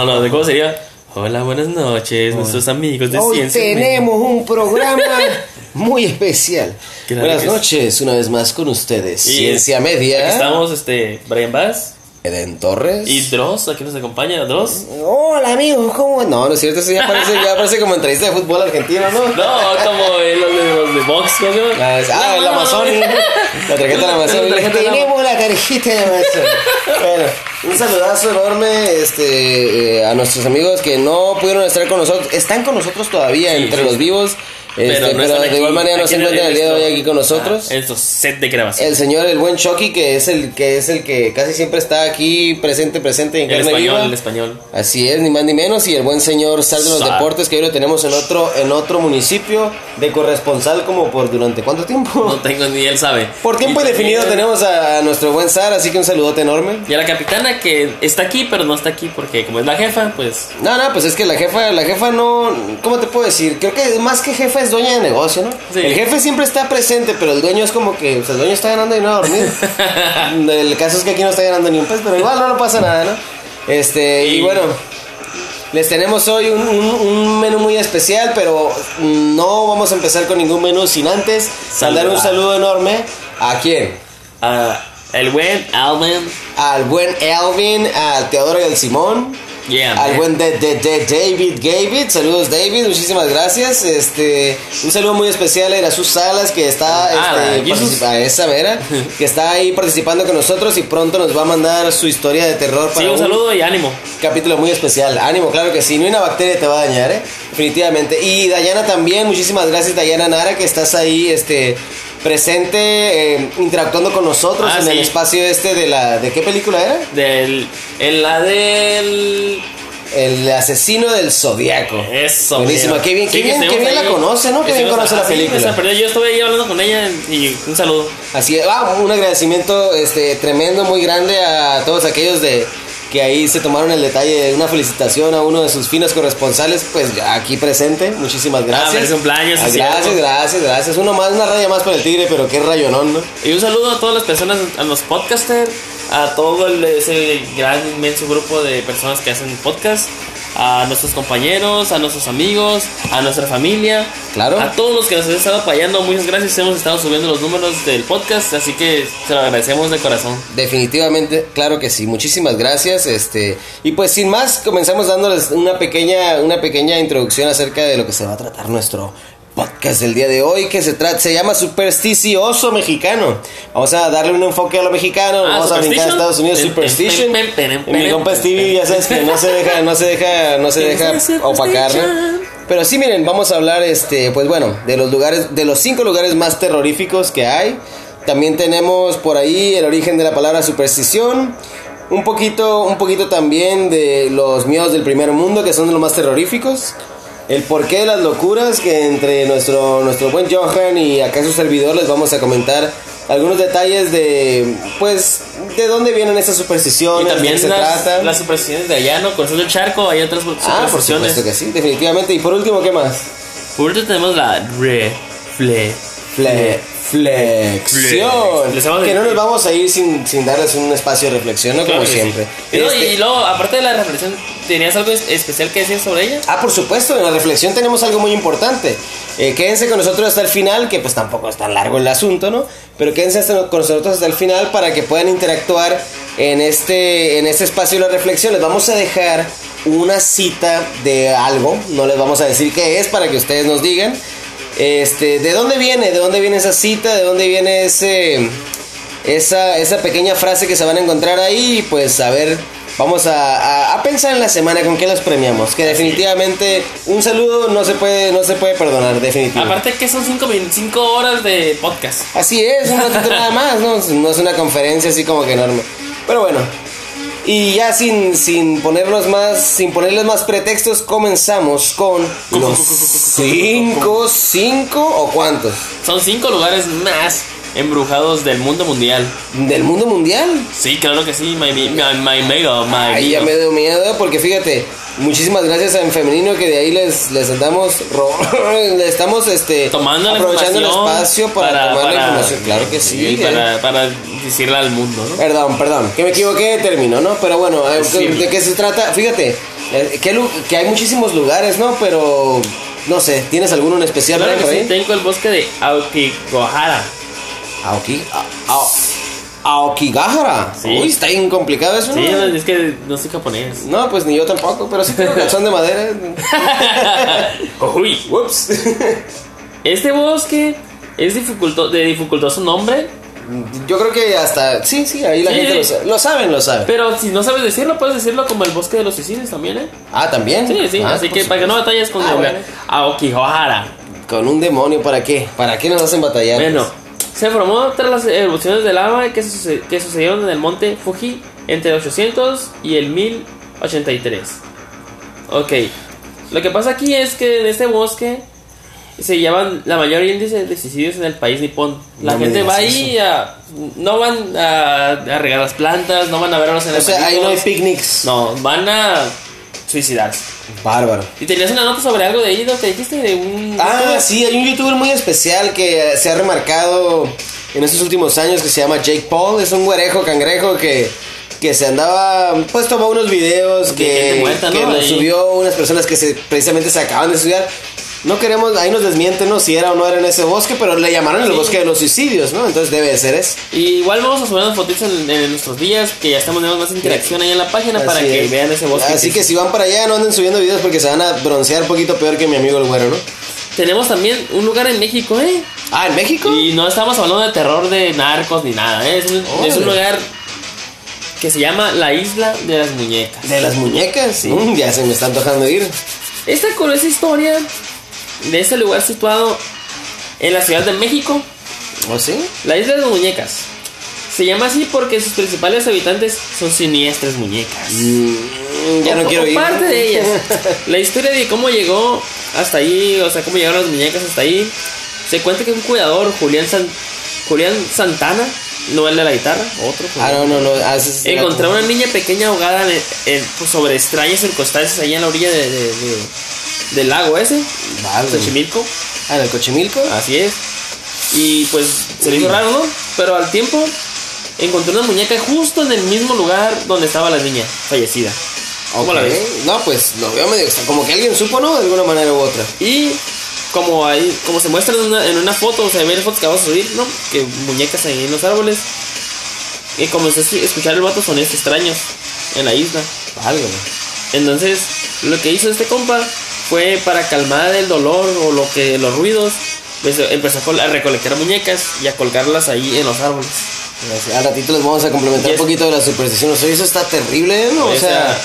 Hola, buenas. No, no, ¿de cómo sería? Hola, buenas noches, nuestros amigos de Hoy Ciencia. tenemos un programa muy especial. Claro Buenas noches, una vez más con ustedes. Y Ciencia Aquí Media. estamos, este, Brian Bass Eden Torres. y Dross, aquí nos acompaña, Dross. Hola amigos, ¿cómo? No, no es cierto, eso ya parece, ya parece como entrevista de fútbol argentino, ¿no? No, como los de, los de Vox, ¿cómo se llama? Ah, ah, el No, Amazon. La tarjeta de La Amazon. Tenemos la tarjeta de Amazon. bueno, un saludazo enorme este, eh, a nuestros amigos que no pudieron estar con nosotros. Están con nosotros todavía Sí, entre sí. los vivos. Este, no pero de aquí- igual manera no aquí se en encuentran el día de hoy aquí con nosotros. Ah, en su set de grabación. El señor, el buen Chucky, que es el que es el que casi siempre está aquí presente, presente en El carne español, viva. el español. Así es, ni más ni menos. Y el buen señor Sal de los Sal. Deportes, que hoy lo tenemos en otro, en otro municipio de corresponsal, como por durante cuánto tiempo. No tengo ni él sabe. Por tiempo indefinido tenemos a, a nuestro buen Sar, así que un saludote enorme. Y a la capitana que está aquí, pero no está aquí porque como es la jefa, pues... No, no, pues es que la jefa, la jefa no, ¿cómo te puedo decir? Creo que más que jefa es dueña de negocio, ¿no? Sí. El jefe siempre está presente, pero el dueño es como que, o sea, el dueño está ganando y no ha dormido. el caso es que aquí no está ganando ni un pez, pero igual no, no pasa nada, ¿no? Este, y, Y- bueno, les tenemos hoy un, un- un menú muy especial, pero no vamos a empezar con ningún menú sin antes mandar un saludo enorme a quién? ah, el buen Alman. Al buen Elvin, al Teodoro y al Simón. Yeah, Al buen de, de- de David David, saludos David, muchísimas gracias. Este, un saludo muy especial a Jesús Salas que está Ah, este, participa- esa que está ahí participando con nosotros y pronto nos va a mandar su historia de terror Sí, para un saludo y ánimo. capítulo muy especial. Ánimo, claro que sí, ni una bacteria te va a dañar, ¿eh? definitivamente. Y Dayana también, muchísimas gracias Dayana Nara que estás ahí este presente eh, interactuando con nosotros Ah, en sí. el espacio este de la de qué película era? Del... En la del... El asesino del zodiaco. Eso. Buenísima, qué bien, Sí, qué bien, qué bien la conoce, ¿no? Qué bien conoce la película. Yo estuve ahí hablando con ella y un saludo. Así es, ah, un agradecimiento este tremendo, muy grande a todos aquellos de que ahí se tomaron el detalle de una felicitación a uno de sus finos corresponsales, pues aquí presente, muchísimas gracias. feliz cumpleaños, Ah, gracias, cierto. gracias, gracias. Uno más, una raya más para el tigre, pero qué rayonón, ¿no? Y un saludo a todas las personas, a los podcasters, a todo el- ese gran, inmenso grupo de personas que hacen podcast, a nuestros compañeros, a nuestros amigos, a nuestra familia, Claro. a todos los que nos han estado apoyando. Muchas gracias. Hemos estado subiendo los números del podcast, así que se lo agradecemos de corazón. Definitivamente, claro que sí. Muchísimas gracias. Este, y pues sin más, comenzamos dándoles una pequeña, una pequeña introducción acerca de lo que se va a tratar nuestro podcast del día de hoy, que se trata, se llama Supersticioso Mexicano. Vamos a darle un enfoque a lo mexicano, Ah, vamos a brincar a. Estados Unidos, Superstition. Y mi compa Stevie, ya sabes que no se deja, no se deja, no se deja opacar, ¿no? Pero sí, miren, vamos a hablar, este, pues bueno, de los lugares, de los cinco lugares más terroríficos que hay. También tenemos por ahí el origen de la palabra superstición. Un poquito, un poquito también de los miedos del primer mundo, que son los más terroríficos. El porqué de las locuras, que entre nuestro, nuestro buen Johan y acá su servidor les vamos a comentar algunos detalles de, pues, de dónde vienen estas Y supersticiones, de también qué se las, tratan. las supersticiones de allá, ¿no? Con el charco, hay otras Ah, por supersticiones. supuesto que sí, definitivamente. Y por último, ¿qué más? Por último tenemos la refle. Fle- flexión. Que no nos vamos a ir sin, sin darles un espacio de reflexión, ¿no? Como sí. siempre. Y, luego- Este- y luego, aparte de la reflexión, ¿tenías algo es- especial que decir sobre ella? Ah, por supuesto, en la reflexión tenemos algo muy importante. Eh, quédense con nosotros hasta el final, que pues tampoco es tan largo el asunto, ¿no? Pero quédense hasta- con nosotros hasta el final para que puedan interactuar en este, en este espacio de la reflexión. Les vamos a dejar una cita de algo, no les vamos a decir qué es para que ustedes nos digan. Este, ¿de dónde viene? ¿De dónde viene esa cita? ¿De dónde viene ese esa, esa pequeña frase que se van a encontrar ahí? Pues a ver, vamos a, a- a pensar en la semana con qué los premiamos. Que definitivamente un saludo no se puede, no se puede perdonar, definitivamente. Aparte que son 5 cinco horas de podcast. Así es, un ratito nada más, ¿no? No es una conferencia así como que enorme. Pero bueno. Y ya sin, sin ponernos más, sin ponerles más pretextos, comenzamos con los cinco, cinco o cuántos. Son cinco lugares más embrujados del mundo mundial. ¿Del mundo mundial? Sí, claro que sí, my, my, my amigo, my Ay, ya amigo. me dio miedo porque fíjate, muchísimas gracias a En Femenino que de ahí les, les andamos, ro- le estamos este, Tomando la aprovechando el espacio para, tomar la información. Claro que sí. eh. para, para decirle al mundo, ¿no? Perdón, perdón, que me equivoqué de término, ¿no? Pero bueno, eh, Sí. ¿de qué se trata? Fíjate, eh, que, que hay muchísimos lugares, ¿no? Pero, no sé, ¿tienes alguno en especial Claro que sí, ahí? tengo el bosque de Aokigahara. Aoki, Aokigahara. Sí. Uy, está bien complicado eso, Sí, ¿no? es que no soy japonés. No, pues ni yo tampoco, pero sí tengo calzón de madera. Uy. Ups. Este bosque es dificulto- de dificultoso nombre, Yo creo que hasta. Sí, sí, ahí la Sí. gente lo sabe. Lo saben, lo saben. pero si no sabes decirlo, puedes decirlo como el bosque de los suicidios también, ¿eh? Ah, también. Sí, sí, Ah, así que para que no batalles con Ah, bueno. Aokigahara. Con un demonio, ¿para qué? ¿Para qué nos hacen batallar? Bueno, se formó tras las erupciones de lava que, suce- que sucedieron en el monte Fuji entre el 800 y el 1083. Ok, lo que pasa aquí es que en este bosque se llevan la mayor índice de suicidios en el país nipón. La No gente va ahí a, no van a, a regar las plantas, no van a ver a los O sea, ahí no hay picnics. No, van a suicidarse. Bárbaro. Y tenías una nota sobre algo de ¿no? que dijiste de un... Ah, sí, hay un youtuber muy especial que se ha remarcado en estos últimos años que se llama Jake Paul. Es un güerejo cangrejo que, que se andaba, pues tomó unos videos De que, muerta, que ¿no? nos Ahí. subió unas personas que se, precisamente se acaban de estudiar. No queremos, ahí nos desmienten ¿no? si era o no era en ese bosque, pero le llamaron el Sí. bosque de los suicidios, ¿no? Entonces debe de ser eso. Y igual vamos a subir unas fotitos en, en nuestros días, que ya estamos teniendo más interacción ahí en la página para que vean ese bosque. Así que si van para allá, no anden subiendo videos porque se van a broncear un poquito peor que mi amigo el güero, ¿no? Tenemos también un lugar en México, ¿eh? Ah, ¿en México? Y no estamos hablando de terror de narcos ni nada, ¿eh? Es un, es un lugar que se llama la Isla de las Muñecas. De las muñecas. Mm, ya se me está antojando ir. Esta curiosa historia de este lugar situado en la Ciudad de México, ¿O sí? la Isla de las Muñecas. Se llama así porque sus principales habitantes son siniestras muñecas. Mm, ya O- no quiero ir. parte de ellas. La historia de cómo llegó hasta ahí, o sea, cómo llegaron las muñecas hasta ahí. Se cuenta que un cuidador, Julián, San- Julián Santana, no el de la guitarra, otro. Ah, no, no, no. ah, Encontró una niña pequeña ahogada en- en- pues, sobre extrañas circunstancias ahí en la orilla de, de- de- del lago ese, Vale. Xochimilco. Ah, en el Cochimilco. Así es. Y pues se le hizo raro, ¿no? Pero al tiempo encontró una muñeca justo en el mismo lugar donde estaba la niña fallecida. ¿Cómo la ves? No, pues lo veo medio Como que alguien supo, ¿no? De alguna manera u otra. Y como ahí, como se muestra en una, en una foto, o sea, ver fotos que vamos a subir, ¿no? Que muñecas ahí en los árboles. Y comenzó a escu- escuchar el vato sonidos extraños en la isla. Algo. Entonces, lo que hizo este compa fue para calmar el dolor o lo que los ruidos, pues, empezó a col- a recolectar muñecas y a colgarlas ahí en los árboles. Al ratito les vamos a complementar un poquito de las supersticiones. Oye, eso está terrible, ¿no? O, O sea, sea,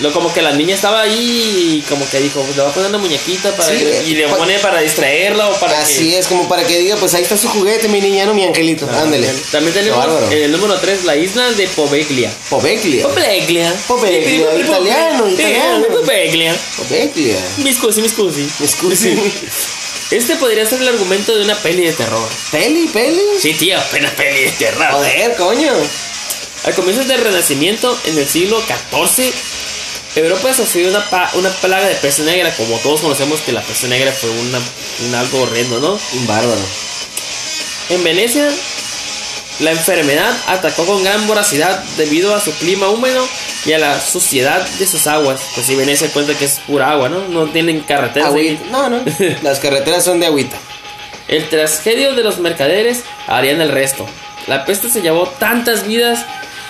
lo como que la niña estaba ahí y como que dijo, pues le va a poner una muñequita para Sí, que- y le pa- pone para distraerla o para así que es, como para que diga, pues ahí está su juguete, mi niña, no mi angelito. Ándele. También Qué tenemos en el número 3 la isla de Poveglia. Poveglia. Poveglia. Poveglia, italiano, italiano. Poveglia. Poveglia. Mi scusi, mi scusi. Me excusi. Este podría ser el argumento de una peli de terror. ¿Peli, peli? Sí, tío, apenas peli de terror. Joder, coño. A comienzos del Renacimiento, en el siglo XIV, Europa sufrió una, una plaga de peste negra. Como todos conocemos que la peste negra fue una, un algo horrendo, ¿no? Un bárbaro. En Venecia, la enfermedad atacó con gran voracidad debido a su clima húmedo y a la suciedad de sus aguas. Pues si Venecia cuenta que es pura agua, ¿no? No tienen carreteras. ahí. No, no. Las carreteras son de agüita. El tragedio de los mercaderes harían el resto. La peste se llevó tantas vidas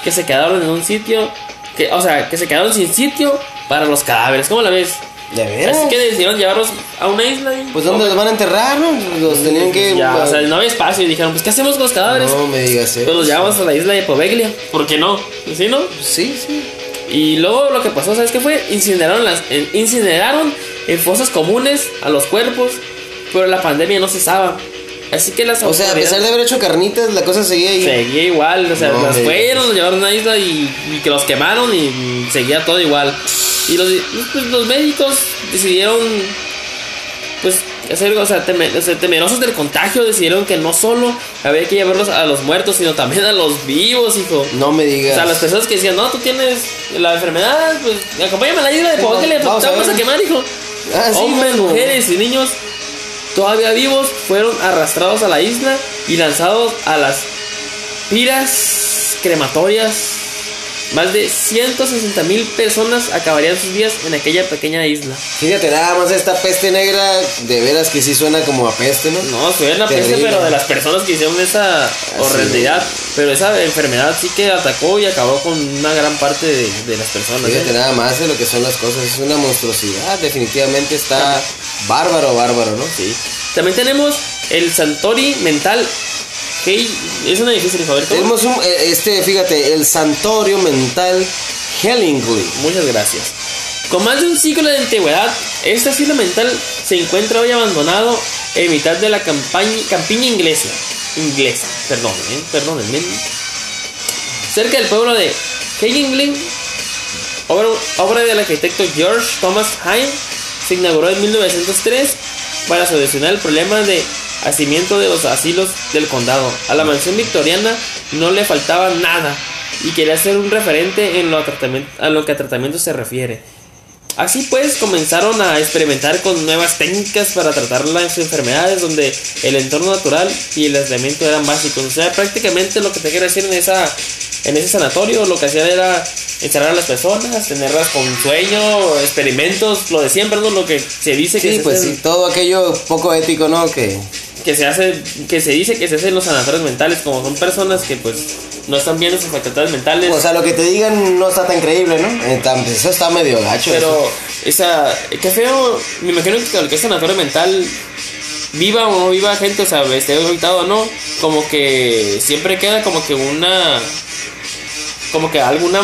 que se quedaron en un sitio, que, o sea, que se quedaron sin sitio para los cadáveres. ¿Cómo la ves? ¿De veras? Así que decidieron llevarlos a una isla. y- Pues ¿dónde los van a enterrar, no? Los tenían que... Ya, o sea, no había espacio y dijeron, pues ¿qué hacemos con los cadáveres? No me digas eso. Pues los llevamos a la isla de Poveglia. ¿Por qué no? ¿Sí, no? Sí, sí. Y luego lo que pasó, ¿sabes qué fue? Incineraron, las, eh, incineraron en fosas comunes a los cuerpos, pero la pandemia no cesaba. Así que las O sea, a pesar de haber hecho carnitas, la cosa seguía ahí. Seguía igual, o sea, No las fueron, los llevaron a una isla y, y que los quemaron y seguía todo igual. Y los, pues, los médicos decidieron, pues, hacer, o sea, teme- o sea, temerosos del contagio, decidieron que no solo había que llevarlos a los muertos, sino también a los vivos, hijo. No me digas. O sea, las personas que decían, no, tú tienes la enfermedad, pues acompáñame a la isla de Popocatépetl, le Vamos a quemar, hijo. Ah, sí, Hombres, bueno. mujeres y niños todavía vivos fueron arrastrados a la isla y lanzados a las piras crematorias. Más de 160 mil personas acabarían sus días en aquella pequeña isla. Fíjate, nada más esta peste negra, de veras que sí suena como a peste, ¿no? No, fue la peste, pero de las personas que hicieron esa horrendidad. Pero esa enfermedad sí que atacó y acabó con una gran parte de, de las personas. ¿eh? Fíjate nada más de lo que son las cosas, es una monstruosidad, definitivamente está bárbaro, bárbaro, ¿no? Sí. También tenemos el Santori Mental. Es una difícil favorito. Tenemos un, eh, este, fíjate, el Santorio Mental Hellingly. Muchas gracias. Con más de un siglo de antigüedad, este asilo mental se encuentra hoy abandonado en mitad de la campaña, campiña inglesa. Inglesa, perdón, ¿eh? perdónenme. Cerca del pueblo de Hellingly, obra, obra del arquitecto George Thomas Hine, se inauguró en 1903 para solucionar el problema de hacimiento de los asilos del condado. A la mansión victoriana no le faltaba nada y quería ser un referente en lo a, a lo que a tratamiento se refiere. Así pues, comenzaron a experimentar con nuevas técnicas para tratar las enfermedades donde el entorno natural y el aislamiento eran básicos. O sea, prácticamente lo que te quiero decir en esa en ese sanatorio lo que hacían era encerrar a las personas, tenerlas con sueño, experimentos, lo de siempre, ¿no? Lo que se dice que Sí, pues sí, todo aquello poco ético, ¿no? Que que se hace que se dice que se hace en los sanatorios mentales como son personas que pues no están bien en sus facultades mentales o sea, lo que te digan no está tan creíble, ¿no? Eh, tam- Eso está medio gacho. pero eso. esa qué feo me imagino que el que es sanatorio mental viva o no viva gente o sea esté habitado o no como que siempre queda como que una como que alguna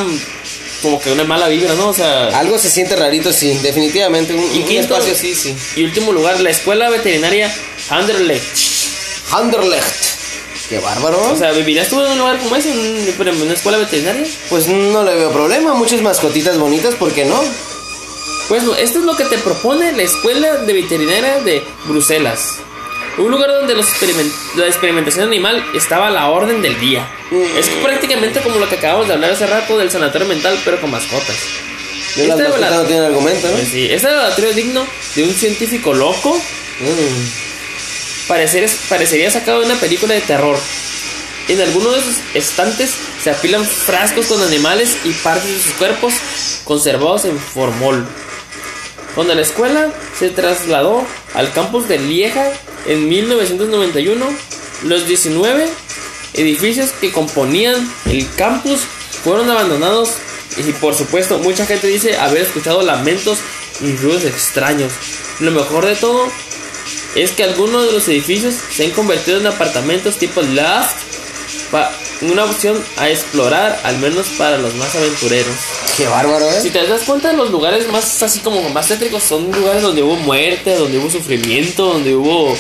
como que una mala vibra no o sea Algo se siente rarito, sí, definitivamente. Un, y un quinto espacio así, sí. y último lugar la escuela veterinaria Anderlecht Anderlecht. Qué bárbaro. o sea vivirías tú en un lugar como ese en una escuela veterinaria pues no le veo problema. Muchas mascotitas bonitas, ¿por qué no? Pues esto es lo que te propone la Escuela de Veterinaria de Bruselas. Un lugar donde los experiment- la experimentación animal estaba a la orden del día. Es prácticamente como lo que acabamos de hablar hace rato del sanatorio mental, pero con mascotas. Este mascotas labora- no tienen argumento, ¿no? Pues sí, este laboratorio digno de un científico loco Mm. Parecer- parecería sacado de una película de terror. En algunos de sus estantes se apilan frascos con animales y partes de sus cuerpos conservados en formol. Cuando la escuela se trasladó al campus de Lieja en 1991, los 19 edificios que componían el campus fueron abandonados y por supuesto mucha gente dice haber escuchado lamentos y ruidos extraños. Lo mejor de todo es que algunos de los edificios se han convertido en apartamentos tipo loft, una opción a explorar, al menos para los más aventureros. Qué bárbaro, ¿eh? Si te das cuenta, los lugares más así como más tétricos son lugares donde hubo muerte, donde hubo sufrimiento, donde hubo...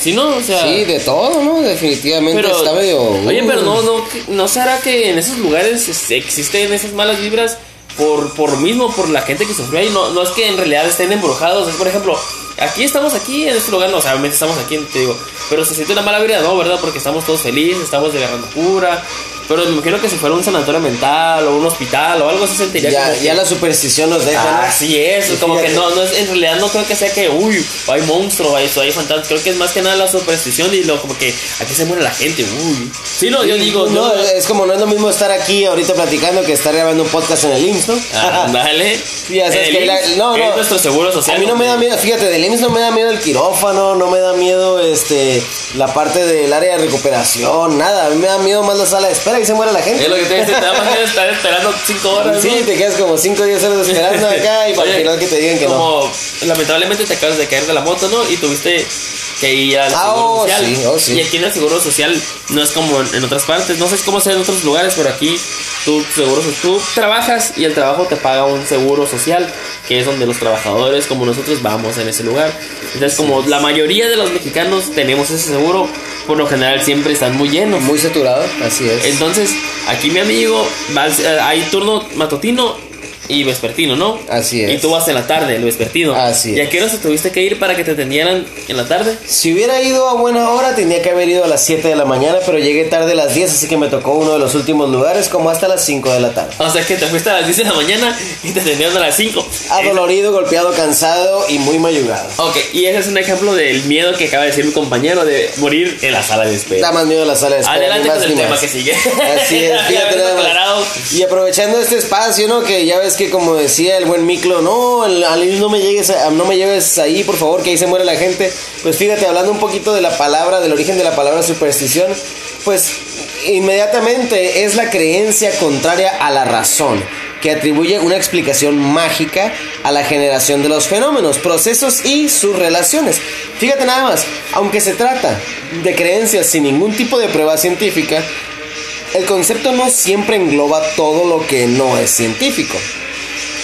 Si no, o sea... Sí, de todo, ¿no? Definitivamente pero, está medio. Oye, pero uh. no, no, ¿no será que en esos lugares este, existen esas malas vibras por, por mismo, por la gente que sufrió ahí? No, no es que en realidad estén embrujados. Es, por ejemplo, aquí estamos aquí en este lugar, no, obviamente estamos aquí, te digo, pero se siente una mala vibra, ¿no? ¿Verdad? Porque estamos todos felices, estamos agarrando cura. Pero me imagino que si fuera un sanatorio mental o un hospital o algo así sentiría Ya, como que- ya la superstición nos deja. ¿no? Así es, Y como que no, no es, en realidad no creo que sea que, uy, hay monstruo, hay, hay fantasmas, creo que es más que nada la superstición y lo como que aquí se muere la gente, uy. Sí, no, yo digo, No, es como no es lo mismo estar aquí ahorita platicando que estar grabando un podcast en el IMSS, ¿no? Ah, Ándale. Ya sabes que la- IMSS no, es no. nuestro seguro social. A mí no me da miedo, fíjate, del IMSS no me da miedo el quirófano, no me da miedo este la parte del área de recuperación, nada. A mí me da miedo más la sala de espera y se muere la Es gente. lo que te dice, te más miedo estar esperando 5 horas. Sí, ¿no? te quedas como 5 o 10 horas esperando acá y para Oye, al final que te digan que no. como, lamentablemente te acabas de caer de la moto, ¿no? Y tuviste que ir al Ah, seguro oh, social. sí, oh, sí. Y aquí en el seguro social no es como en, en otras partes, no sé cómo sea en otros lugares, pero aquí tú, seguro, tú trabajas y el trabajo te paga un seguro social, que es donde los trabajadores como nosotros vamos en ese lugar. Entonces, como la mayoría de los mexicanos tenemos ese seguro, por lo general siempre están muy llenos. Muy saturado, así es. Entonces, aquí mi amigo, va al- eh, hay turno matutino y vespertino, ¿no? Así es. Y tú vas en la tarde, el vespertino. Así ¿Y a es. qué hora te tuviste que ir para que te atendieran en la tarde? Si hubiera ido a buena hora, tenía que haber ido a las 7 de la mañana, pero llegué tarde a las 10, así que me tocó uno de los últimos lugares, como hasta las 5 de la tarde. O sea que te fuiste a las 10 de la mañana y te atendieron a las 5. Adolorido, golpeado, cansado y muy mayugado. Ok, y ese es un ejemplo del miedo que acaba de decir mi compañero de morir en la sala de espera. Da más miedo a la sala de espera. Adelante más con el tema más. que sigue. Así es, fíjate nada más. aclarado. Y aprovechando este espacio, ¿no? Que ya ves que como decía el buen Miklo, no, al- no me llegues a- no me lleves ahí, por favor, que ahí se muere la gente. Pues fíjate, hablando un poquito de la palabra, del origen de la palabra superstición, pues inmediatamente es la creencia contraria a la razón que atribuye una explicación mágica a la generación de los fenómenos, procesos y sus relaciones. Fíjate nada más, aunque se trata de creencias sin ningún tipo de prueba científica, el concepto no siempre engloba todo lo que no es científico.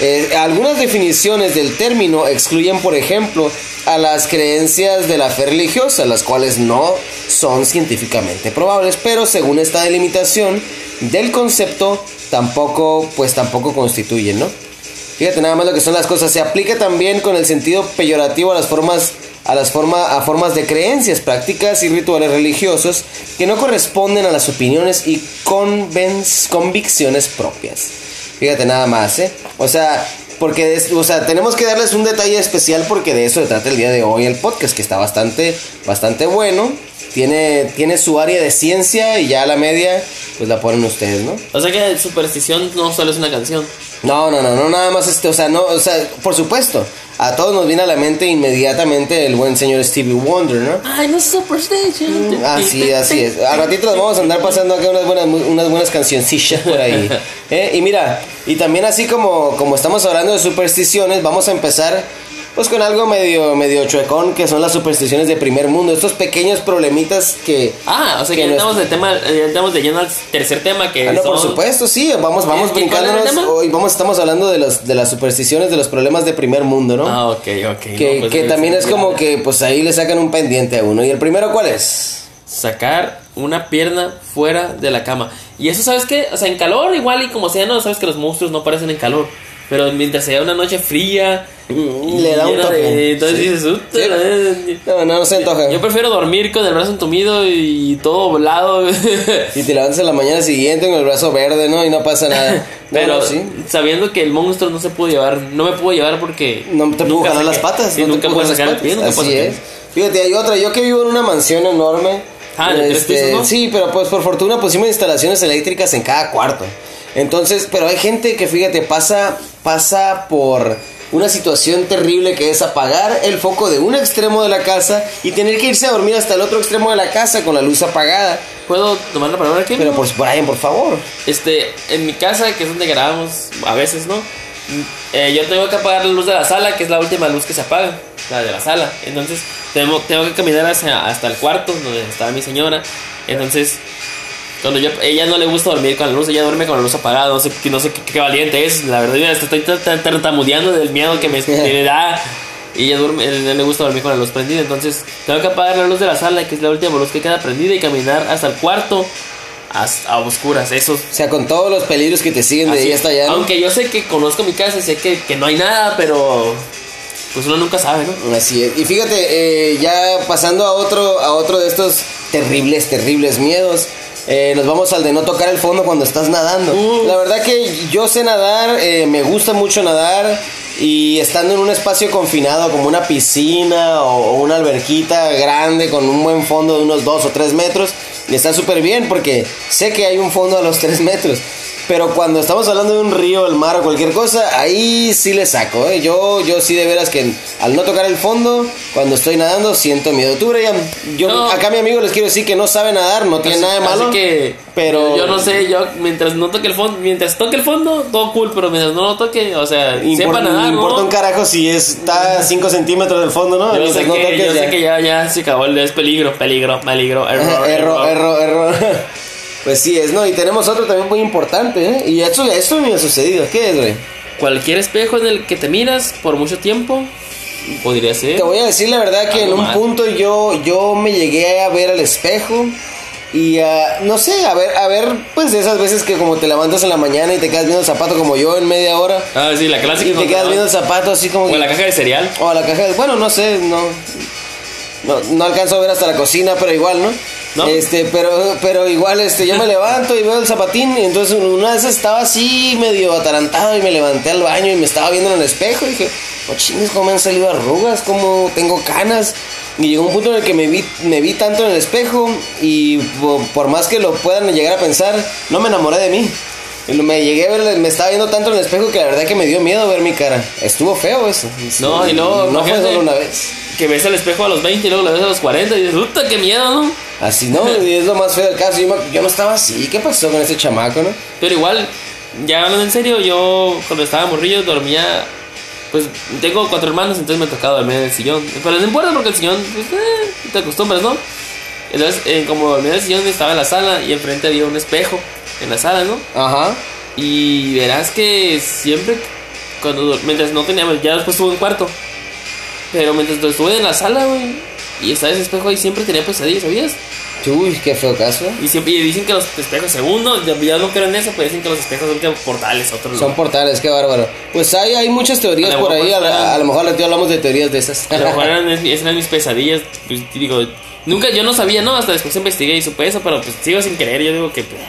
Eh, algunas definiciones del término excluyen, por ejemplo, a las creencias de la fe religiosa, las cuales no son científicamente probables, pero según esta delimitación del concepto, tampoco, pues tampoco constituyen, ¿no? Fíjate nada más lo que son las cosas. Se aplica también con el sentido peyorativo a las formas a las forma, a formas de creencias, prácticas y rituales religiosos que no corresponden a las opiniones y convicciones propias. Fíjate nada más, ¿eh? O sea, porque es- o sea, tenemos que darles un detalle especial porque de eso se trata el día de hoy el podcast que está bastante bastante bueno. Tiene tiene su área de ciencia y ya a la media pues la ponen ustedes, ¿no? O sea que superstición no solo es una canción. No, no, no, no, nada más este, o sea, no, o sea, por supuesto, a todos nos viene a la mente inmediatamente el buen señor Stevie Wonder, ¿no? Ay, no es superstition. Así, así es. Al ratito nos vamos a andar pasando acá unas buenas, unas buenas cancioncillas por ahí. ¿eh? Y mira, y también así como, como estamos hablando de supersticiones, vamos a empezar pues con algo medio, medio chuecón, que son las supersticiones de primer mundo. Estos pequeños problemitas que... Ah, o sea que que ya estamos de tema, ya estamos de lleno al tercer tema que Ah, no, por supuesto, sí, vamos, vamos ¿Y cuál era el brincándonos. Hoy vamos, estamos hablando de, los, de las supersticiones, de los problemas de primer mundo, ¿no? Ah, ok, ok. que no, pues, que eh, también es ya. como que pues ahí le sacan un pendiente a uno. ¿Y el primero cuál es? sacar una pierna fuera de la cama. Y eso, ¿sabes qué? O sea, en calor igual y como sea, no, sabes que los monstruos no aparecen en calor. Pero mientras sea una noche fría, Mm, le da un toque. de- entonces Sí. dices, "Uta, Sí. eh". No, no, no se antoja. Yo prefiero dormir con el brazo entumido y todo volado. Y te levantas en la mañana siguiente con el brazo verde, ¿no? Y no pasa nada. Pero no, sí. sabiendo que el monstruo no se pudo llevar, no me pudo llevar porque No te puedo nunca jalar las patas. sí, no nunca puedo sacar el pie, nunca Así es. Fíjate, hay otra. Yo que vivo en una mansión enorme. Ah, de tres pisos. Sí, pero pues por fortuna pusimos instalaciones eléctricas en cada cuarto. Entonces, pero hay gente que, fíjate, pasa, pasa por una situación terrible que es apagar el foco de un extremo de la casa y tener que irse a dormir hasta el otro extremo de la casa con la luz apagada. ¿Puedo tomar la palabra aquí? Pero por Brian, por favor. Este, en mi casa, que es donde grabamos a veces, ¿no? Eh, yo tengo que apagar la luz de la sala, que es la última luz que se apaga, la de la sala. Entonces, tengo, tengo que caminar hacia, hasta el cuarto donde estaba mi señora. Entonces, cuando yo, ella no le gusta dormir con la luz, ella duerme con la luz apagada. No sé, no sé qué, qué valiente es, la verdad. Estoy tar- tar- tartamudeando del miedo que me, me da. Y ella duerme, no le gusta dormir con la luz prendida. Entonces, tengo que apagar la luz de la sala, que es la última luz que queda prendida, y caminar hasta el cuarto. A oscuras, eso O sea, con todos los peligros que te siguen de ahí hasta allá. ¿no? Aunque yo sé que conozco mi casa y sé que, que no hay nada, pero pues uno nunca sabe, ¿no? Así es. Y fíjate, eh, ya pasando a otro, a otro de estos terribles, terribles miedos. Eh, nos vamos al de no tocar el fondo cuando estás nadando. Uh. La verdad que yo sé nadar, eh, me gusta mucho nadar y estando en un espacio confinado como una piscina o, o una alberquita grande con un buen fondo de unos 2 o 3 metros, está súper bien porque sé que hay un fondo a los 3 metros. Pero cuando estamos hablando de un río, el mar o cualquier cosa, ahí sí le saco, ¿eh? Yo, yo sí de veras que al no tocar el fondo, cuando estoy nadando, siento miedo. Tú, Brian, yo No. acá a mi amigo les quiero decir que no sabe nadar, no tiene Así- nada de malo. Así que, pero- yo no sé, yo mientras no toque el fondo, mientras toque el fondo, todo cool, pero mientras no lo toque, o sea, Impor- sepa nadar, importa ¿no? un carajo si está a 5 centímetros del fondo, ¿no? Yo, sé, no que, toques, yo ya. sé que ya, ya se acabó es peligro, peligro, peligro, error, error, error, error. Pues sí es, ¿no? Y tenemos otro también muy importante, ¿eh? Y esto, esto me ha sucedido. ¿Qué es, güey? Cualquier espejo en el que te miras por mucho tiempo, podría ser. Te voy a decir la verdad que en un mal. punto yo, yo me llegué a ver al espejo Y ah, no sé, a ver, a ver, pues esas veces que como te levantas en la mañana y te quedas viendo el zapato como yo en media hora. Ah, sí, la clásica. Y te quedas viendo el zapato así como O que- la caja de cereal. O la caja de... Bueno, no sé, no... No, no alcanzo a ver hasta la cocina, pero igual, ¿no? ¿No? Este, pero, pero igual, este, yo me levanto y veo el zapatín y entonces una vez estaba así medio atarantado y me levanté al baño y me estaba viendo en el espejo y dije, oh chingues, cómo me han salido arrugas, cómo tengo canas. Y llegó un punto en el que me vi, me vi tanto en el espejo y po- por, más que lo puedan llegar a pensar, no me enamoré de mí. Me llegué a ver, me estaba viendo tanto en el espejo que la verdad que me dio miedo ver mi cara. Estuvo feo eso. No, y luego, No fue solo una vez. Que ves al espejo a los 20 y luego lo ves a los 40 y dices, puta, qué miedo, ¿no? Así no, y es lo más feo del caso. Yo, me- yo no estaba así. ¿Qué pasó con ese chamaco, no? Pero igual, ya hablando en serio, yo cuando estaba morrillo dormía. Pues tengo cuatro hermanos, entonces me tocaba dormir en el sillón. Pero no importa porque el sillón, pues, eh, te acostumbras, ¿no? Entonces, eh, como dormía en el sillón, estaba en la sala y enfrente había un espejo en la sala, ¿no? Ajá. Y verás que siempre, cuando mientras no teníamos, ya después estuve en cuarto. Pero mientras estuve en la sala, güey, y estaba ese espejo ahí, siempre tenía pesadillas, ¿sabías? Uy, qué feo caso. Y siempre y dicen que los espejos, según no, ya, ya no creo en eso, pero dicen que los espejos son que portales otro Son lugar. portales, qué bárbaro. Pues hay, hay muchas teorías por ahí. A, lo mejor ya hablamos de teorías de esas. A lo mejor eran, esas eran mis pesadillas, pues digo, nunca, yo no sabía, ¿no? Hasta después investigué y supe eso, pero pues sigo sin creer, yo digo que... pues,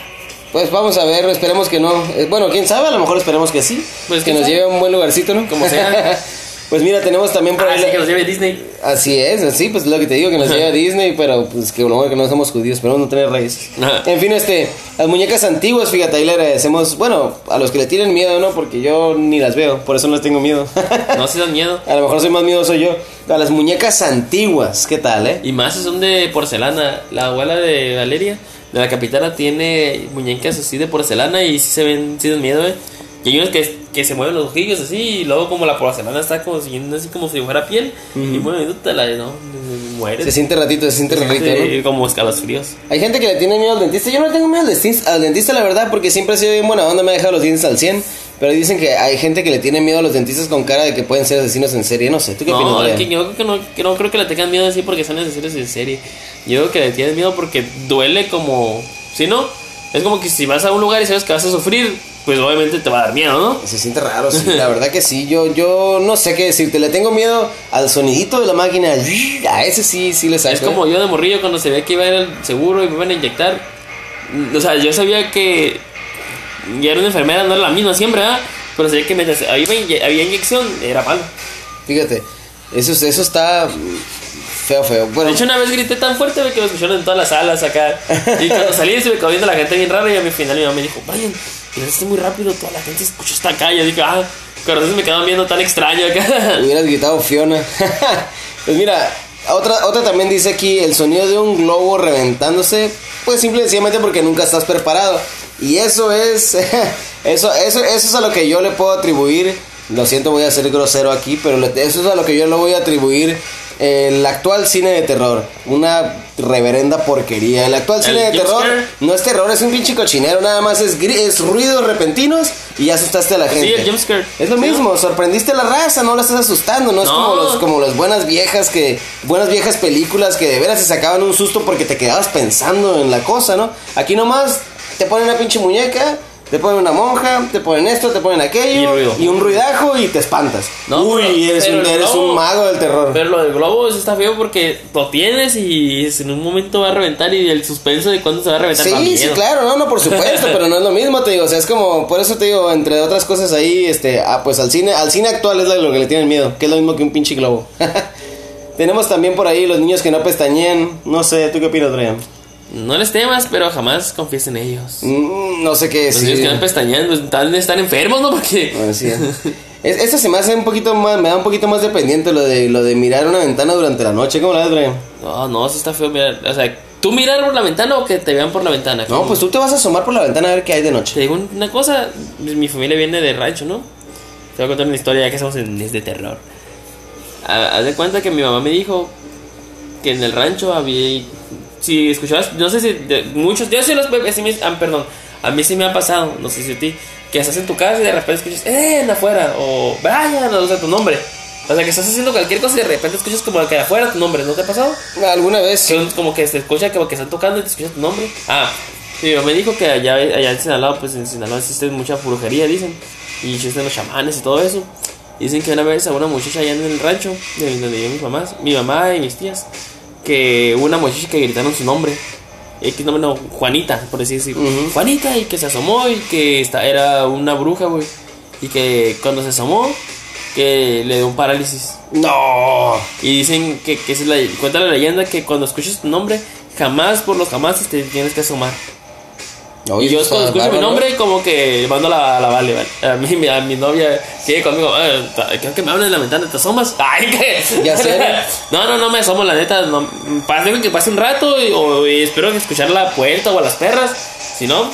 Pues vamos a ver, esperemos que no. Eh, Bueno, quién sabe, a lo mejor esperemos que sí. Pues, que nos sabe. lleve a un buen lugarcito, ¿no? Como sea. pues mira, tenemos también por Ah, ahí. sí, la- que los lleve Disney. Así es, así, pues lo que te digo, que nos lleva a Disney, pero pues que lo bueno que no somos judíos, pero no tener raíces. En fin, este, las muñecas antiguas, fíjate, ahí le agradecemos, bueno, a los que le tienen miedo, ¿no? Porque yo ni las veo, por eso no les tengo miedo. No se dan miedo. a lo mejor soy más miedoso yo. A las muñecas antiguas, ¿qué tal, eh? Y más si son de porcelana. La abuela de Valeria, de la capitana, tiene muñecas así de porcelana y sí se ven, dan miedo, eh. Y hay unos que, que se mueven los ojillos así y luego como la porcelana está como siguiendo así como si fuera piel y mueve y te la no, mueres. Se siente ratito, se siente ratito, ¿no? Como escalofríos. Hay gente que le tiene miedo al dentista. Yo no le tengo miedo al dentista, al dentista, la verdad, porque siempre ha sido bien buena onda, me ha dejado los dientes al 100. Pero dicen que hay gente que le tiene miedo a los dentistas con cara de que pueden ser asesinos en serie. No sé, ¿tú qué opinas, No, Adrián? que yo creo que no, que no creo que le tengan miedo así porque son necesarios en serie. Yo creo que le tienes miedo porque duele como... Si no, es como que si vas a un lugar y sabes que vas a sufrir, pues obviamente te va a dar miedo, ¿no? Se siente raro, sí, la verdad que sí. Yo, yo no sé qué decirte. Le tengo miedo al sonidito de la máquina. A ese sí, sí le saco. Es como yo de morrillo cuando se veía que iba a ir al seguro y me iban a inyectar. O sea, yo sabía que ya era una enfermera, no era la misma siempre, ¿ah? Pero sabía que mientras había, inye- había inyección era malo. Fíjate, eso, eso está mm, feo, feo. Bueno, De hecho, una vez grité tan fuerte que me escucharon en todas las salas acá. Y cuando salí se me quedó viendo la gente bien rara y a mi final mi mamá me dijo, Brian, gritaste muy rápido, toda la gente escuchó esta acá. Y yo dije, ah, pero entonces me quedaban viendo tan extraño acá. hubieras gritado Fiona. pues mira, otra, otra también dice aquí el sonido de un globo reventándose. Pues simple y sencillamente porque nunca estás preparado. Y eso es. eso, eso, eso es a lo que yo le puedo atribuir. Lo siento, voy a ser grosero aquí, pero eso es a lo que yo le voy a atribuir el actual cine de terror. Una reverenda porquería. El actual El cine de terror scare. no es terror, es un pinche cochinero. Nada más es, es ruidos repentinos y ya asustaste a la gente. Sí, el jumpscare. Es lo Sí, mismo, sorprendiste a la raza, no la estás asustando, no es No. como los como las buenas viejas que buenas viejas películas que de veras te sacaban un susto porque te quedabas pensando en la cosa, ¿no? Aquí nomás te ponen una pinche muñeca, te ponen una monja, te ponen esto, te ponen aquello Y un ruidajo y te espantas. No, Uy, pero- eres, pero un, eres globo- un mago del terror. Pero lo del globo está feo porque lo tienes y en un momento va a reventar y el suspenso de cuándo se va a reventar. Sí, sí, claro, no, no, por supuesto, pero no es lo mismo, te digo, o sea, es como, por eso te digo, entre otras cosas ahí, este, ah, pues al cine, al cine actual es lo que le tienen miedo, que es lo mismo que un pinche globo. Tenemos también por ahí los niños que no pestañean, no sé, ¿tú qué opinas, Brian? No les temas, pero jamás confíes en ellos. Mm, no sé qué Los niños decir. que van pestañeando tal vez están enfermos, ¿no? Porque... Bueno, sí, es- Esto se me hace un poquito más, me da un poquito más de pendiente lo de, lo de mirar una ventana durante la noche, ¿cómo la ves? No, no, sí está feo mirar. O sea, ¿tú mirar por la ventana o que te vean por la ventana? No, pues tú te vas a asomar por la ventana a ver qué hay de Te noche. digo una cosa, mi familia viene de rancho, ¿no? Te voy a contar una historia ya que estamos en mes de terror. Ha- Haz de cuenta que mi mamá me dijo que en el rancho había... Si escuchabas, no sé si de- muchos, yo sí los sí me- ah, perdón, a mí sí me ha pasado, no sé si a ti, que estás en tu casa y de repente escuchas, ¡eh, en afuera! O Brian, o sea, tu nombre. O sea, que estás haciendo cualquier cosa y de repente escuchas como que de afuera tu nombre, ¿no te ha pasado? Alguna vez. Que como que se escucha como que están tocando y te escuchas tu nombre. Ah, mamá me dijo que allá, allá en Sinaloa, pues en Sinaloa existe mucha brujería, dicen. Y existen los chamanes y todo eso. Dicen que una vez a una muchacha allá en el rancho, de donde vivían mis mamás, mi mamá y mis tías, que una muchacha que gritaron su nombre. X nombre no, Juanita, por así decirlo. Juanita, y que se asomó y que esta, era una bruja, güey. Y que cuando se asomó, que le dio un parálisis. No. Y dicen que, que es la, cuenta la leyenda que cuando escuches tu nombre, jamás por los jamás te tienes que asomar. Oye, y yo cuando escucho mi nombre, como que mando la, la vale, vale. A, mi, a mi novia que conmigo, "Eh, creo que me hablan en la ventana, ¿te asomas? Ay, que. Ya sé. no, no, no me asomo, la neta. No, que pase un rato y, o, y espero escuchar la puerta o a las perras. Si no,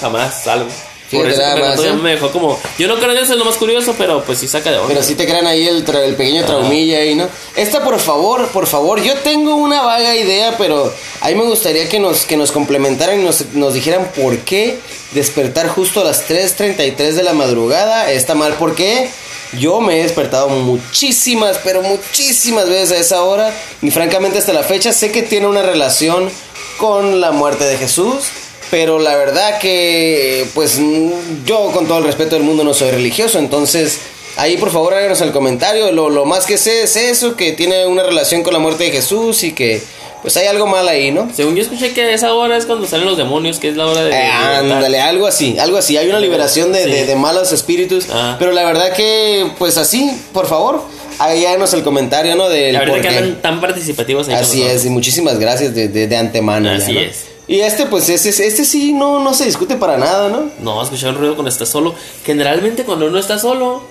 jamás salgo. Fíjate nada me, más, ¿eh? me dejó como. Yo no creo en eso, es lo más curioso, pero pues sí saca de onda. Pero sí te crean ahí el, tra- el pequeño traumilla ahí, ¿no? Esta, por favor, por favor, yo tengo una vaga idea, pero ahí me gustaría que nos, que nos complementaran y nos, nos dijeran por qué despertar justo a las 3.33 de la madrugada está mal. ¿Por qué? Yo me he despertado muchísimas, pero muchísimas veces a esa hora. Y francamente hasta la fecha sé que tiene una relación con la muerte de Jesús. Pero la verdad que, pues yo con todo el respeto del mundo no soy religioso, entonces ahí por favor háganos el comentario. Lo, lo más que sé es eso, que tiene una relación con la muerte de Jesús y que pues hay algo mal ahí, ¿no? Según yo escuché que esa hora es cuando salen los demonios, que es la hora de. Eh, ándale, algo así, algo así. Hay una liberación de, Sí. de- de malos espíritus, Ah. pero la verdad que, pues así, por favor, ahí háganos el comentario, ¿no? Del La verdad que andan tan participativos ahí Así es, y muchísimas gracias de, de, antemano. Así ¿no? es. Y este, pues, este, este sí no, no se discute para nada, ¿no? No, escuchar un ruido cuando estás solo. Generalmente cuando uno está solo,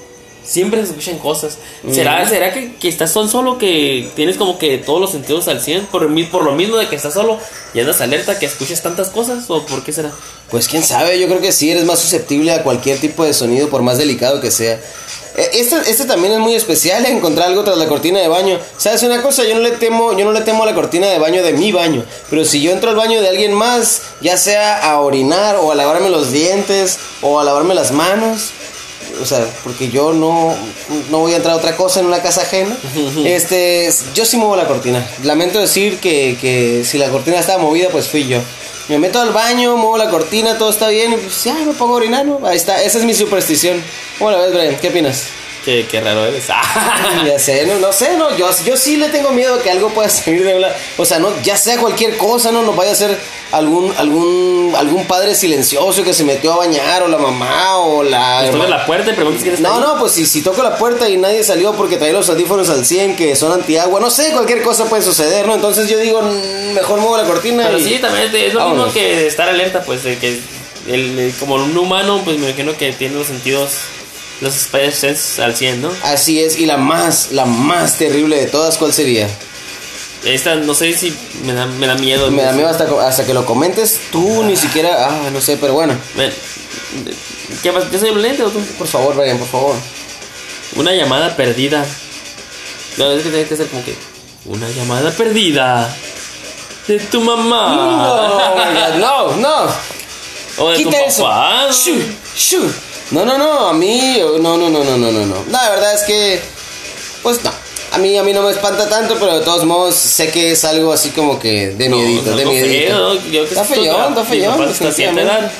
siempre se escuchan cosas. ¿Será, será que, que estás tan solo que tienes como que todos los sentidos al 100? Por, por lo mismo de que estás solo y andas alerta que escuches tantas cosas? ¿O por qué será? Pues quién sabe, yo creo que sí eres más susceptible a cualquier tipo de sonido, por más delicado que sea. Eh, Este, este también es muy especial, encontrar algo tras la cortina de baño. ¿Sabes una cosa? Yo no le temo, yo no le temo a la cortina de baño de mi baño. Pero si yo entro al baño de alguien más, ya sea a orinar o a lavarme los dientes o a lavarme las manos. O sea, porque yo no, no voy a entrar a otra cosa en una casa ajena. Este, yo sí muevo la cortina. Lamento decir que, que si la cortina estaba movida, pues fui yo. Me meto al baño, muevo la cortina, todo está bien, y pues ya me pongo a orinar, ¿no? Ahí está, esa es mi superstición. ¿Cómo la ves, Brian? ¿Qué opinas? Qué, qué raro eres. ya sé, no, no sé, no, yo, yo sí le tengo miedo que algo pueda salir de la... O sea, no, ya sea cualquier cosa, no, no vaya a ser algún, algún, algún padre silencioso que se metió a bañar, o la mamá, o la... Después de la puerta y preguntas quién está No, ahí. no, pues si, si toco la puerta y nadie salió porque traía los audífonos al 100 que son antiagua, no sé, cualquier cosa puede suceder, ¿no? Entonces yo digo, mm, mejor muevo la cortina Pero y... sí, también es lo Vámonos. mismo que estar alerta, pues, de que el, el- como un humano, pues me imagino que tiene los sentidos, los spider sense al 100, ¿no? Así es, y la más, la más terrible de todas, ¿cuál sería? Esta, no sé si me da, me da miedo. Me da miedo hasta, hasta que lo comentes, tú ni siquiera, ah, no sé, pero bueno, ¿Qué pasa? ¿Yo soy violento o tú? por favor, Brian, por favor. Una llamada perdida. No, es que tiene que ser como que. Una llamada perdida. De tu mamá. No, my God, no, no. O de tu Quita eso. papá. Shoo, shoo. No, no, no, a mí, no, no, no, no, no, no, no. La verdad es que, pues no. A mí, a mí no me espanta tanto, pero de todos modos sé que es algo así como que de miedito, no, de miedito. feo. Yo que Está feyón, está feyón, papá está a cierta edad.